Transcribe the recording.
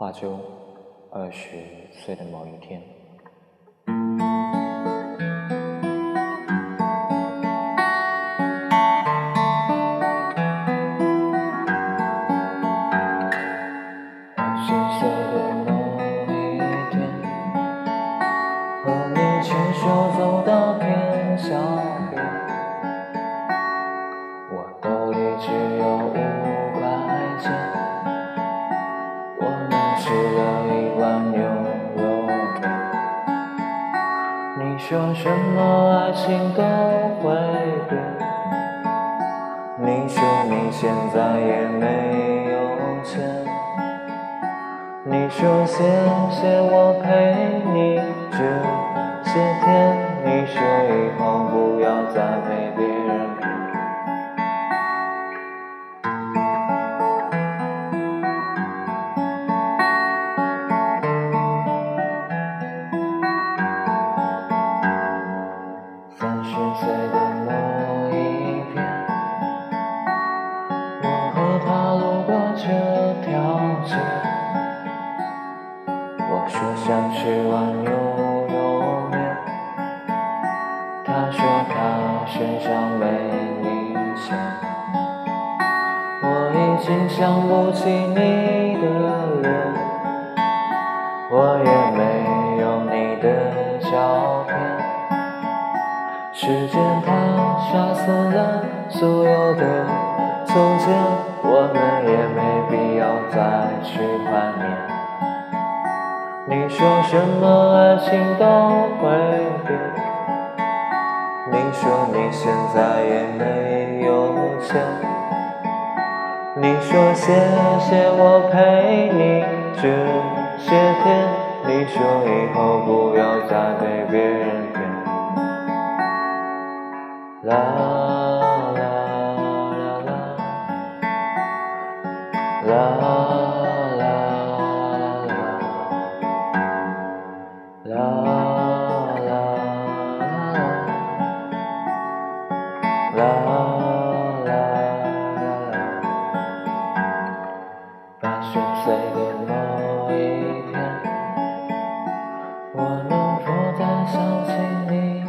画鸠，二十岁的某一天。二十岁的某一天，和你牵手走到天桥说什么爱情都会变，你说你现在也没有钱。你说谢谢我陪你这些天，你说以后不要再被别人他路过这条街。我说想吃碗牛肉面，他说他身上没零钱。我已经想不起你的脸，我也没有你的照片。时间它杀死了所有的从前，我们也没必要再去怀念。你说什么爱情都会变，你说你现在也没有钱，你说谢谢我陪你这些天，你说以后不要再被别人骗。啦啦啦啦，啦啦啦，啦啦啦啦。八十岁的那一天，我能否再想起你？